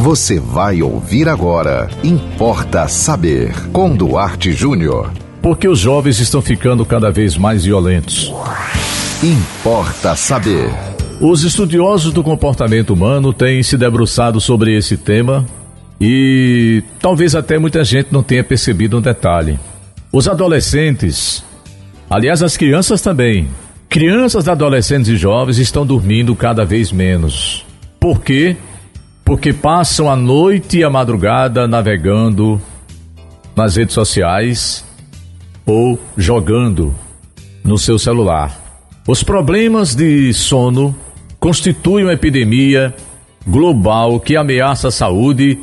Você vai ouvir agora. Importa saber. Com Duarte Júnior. Por que os jovens estão ficando cada vez mais violentos? Importa saber. Os estudiosos do comportamento humano têm se debruçado sobre esse tema e talvez até muita gente não tenha percebido um detalhe. Os adolescentes, aliás, as crianças também, crianças, adolescentes e jovens estão dormindo cada vez menos. Por quê? Porque passam a noite e a madrugada navegando nas redes sociais ou jogando no seu celular. Os problemas de sono constituem uma epidemia global que ameaça a saúde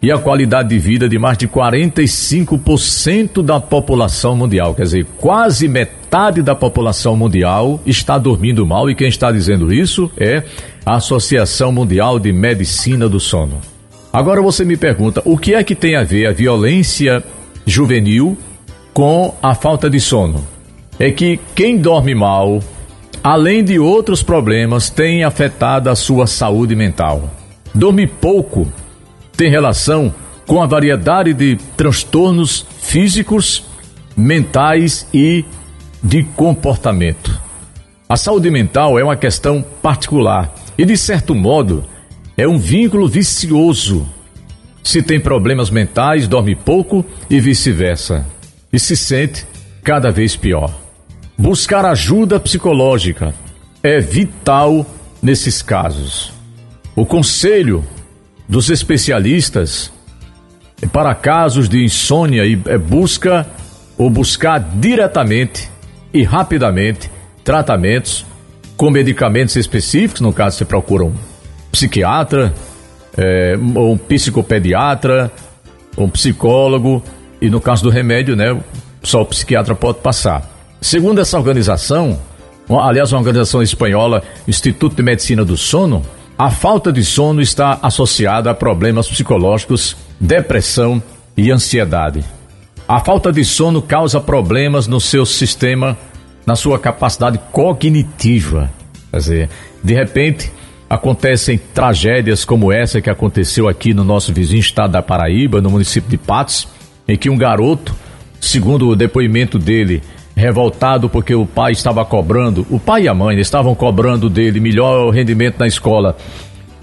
e a qualidade de vida de mais de 45% da população mundial. Quer dizer, quase metade da população mundial está dormindo mal e quem está dizendo isso é a Associação Mundial de Medicina do Sono. Agora você me pergunta, o que é que tem a ver a violência juvenil com a falta de sono? É que quem dorme mal, além de outros problemas, tem afetado a sua saúde mental. Dormir pouco tem relação com a variedade de transtornos físicos, mentais e de comportamento. A saúde mental é uma questão particular e, de certo modo, é um vínculo vicioso. Se tem problemas mentais, dorme pouco e vice-versa, e se sente cada vez pior. Buscar ajuda psicológica é vital nesses casos. O conselho dos especialistas para casos de insônia e é, busca ou buscar diretamente e rapidamente tratamentos com medicamentos específicos, no caso você procura um psiquiatra, é, um psicopediatra, um psicólogo, e no caso do remédio, né, só o psiquiatra pode passar. Segundo essa organização, aliás, uma organização espanhola, Instituto de Medicina do Sono, a falta de sono está associada a problemas psicológicos, depressão e ansiedade. A falta de sono causa problemas no seu sistema, na sua capacidade cognitiva. Quer dizer, de repente acontecem tragédias como essa que aconteceu aqui no nosso vizinho estado da Paraíba, no município de Patos, em que um garoto, segundo o depoimento dele, revoltado porque o pai estava cobrando, o pai e a mãe estavam cobrando dele melhor rendimento na escola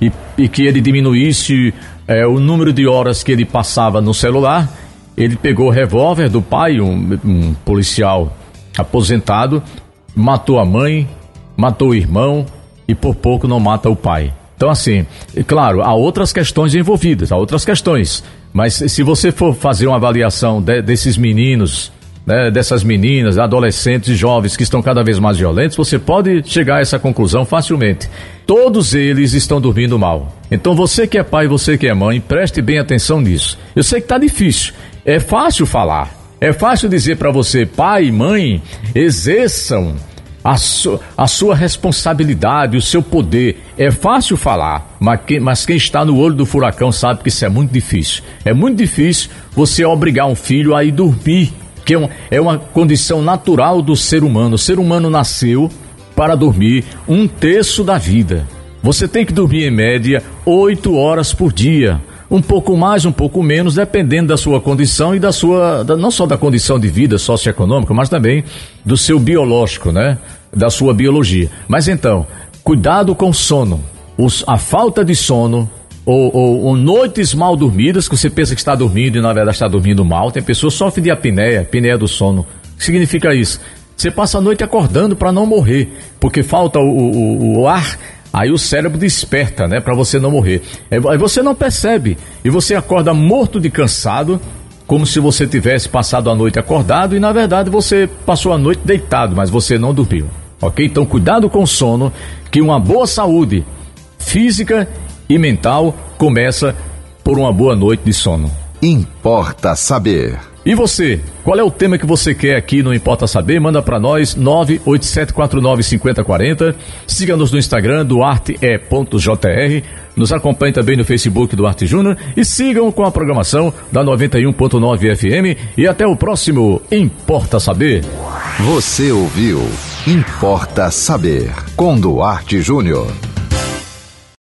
e, e que ele diminuísse é, o número de horas que ele passava no celular. Ele pegou o revólver do pai, um, um policial aposentado, matou a mãe, matou o irmão e por pouco não mata o pai. Então, assim, claro, há outras questões envolvidas, há outras questões. Mas se você for fazer uma avaliação de, desses meninos né, dessas meninas, adolescentes e jovens que estão cada vez mais violentos, você pode chegar a essa conclusão facilmente. Todos eles estão dormindo mal. Então você que é pai, você que é mãe, preste bem atenção nisso. Eu sei que está difícil. É fácil falar. É fácil dizer para você, pai e mãe, exerçam a, su a, sua responsabilidade, o seu poder. É fácil falar, mas quem, mas quem, está no olho do furacão sabe que isso é muito difícil. É muito difícil você obrigar um filho a ir dormir que é, um, é uma condição natural do ser humano. O ser humano nasceu para dormir um terço da vida. Você tem que dormir em média oito horas por dia. Um pouco mais, um pouco menos, dependendo da sua condição e da sua. Da, não só da condição de vida socioeconômica, mas também do seu biológico, né? Da sua biologia. Mas então, cuidado com o sono. Os, a falta de sono ou, ou, ou, noites mal dormidas, que você pensa que está dormindo e na verdade está dormindo mal. Tem pessoas que sofrem de apneia, apneia do sono. O que significa isso? Você passa a noite acordando para não morrer, porque falta o, o, o, ar, aí o cérebro desperta, né, para você não morrer. Aí você não percebe e você acorda morto de cansado, como se você tivesse passado a noite acordado e na verdade você passou a noite deitado, mas você não dormiu. Ok? Então cuidado com o sono, que uma boa saúde física e mental começa por uma boa noite de sono. Importa saber. E você? Qual é o tema que você quer aqui no Importa Saber? Manda para nós 987495040. Siga-nos no Instagram duarte.jr. Nos acompanhe também no Facebook do Arte Júnior e sigam com a programação da 91.9 FM e até o próximo Importa Saber. Você ouviu Importa Saber com Duarte Júnior.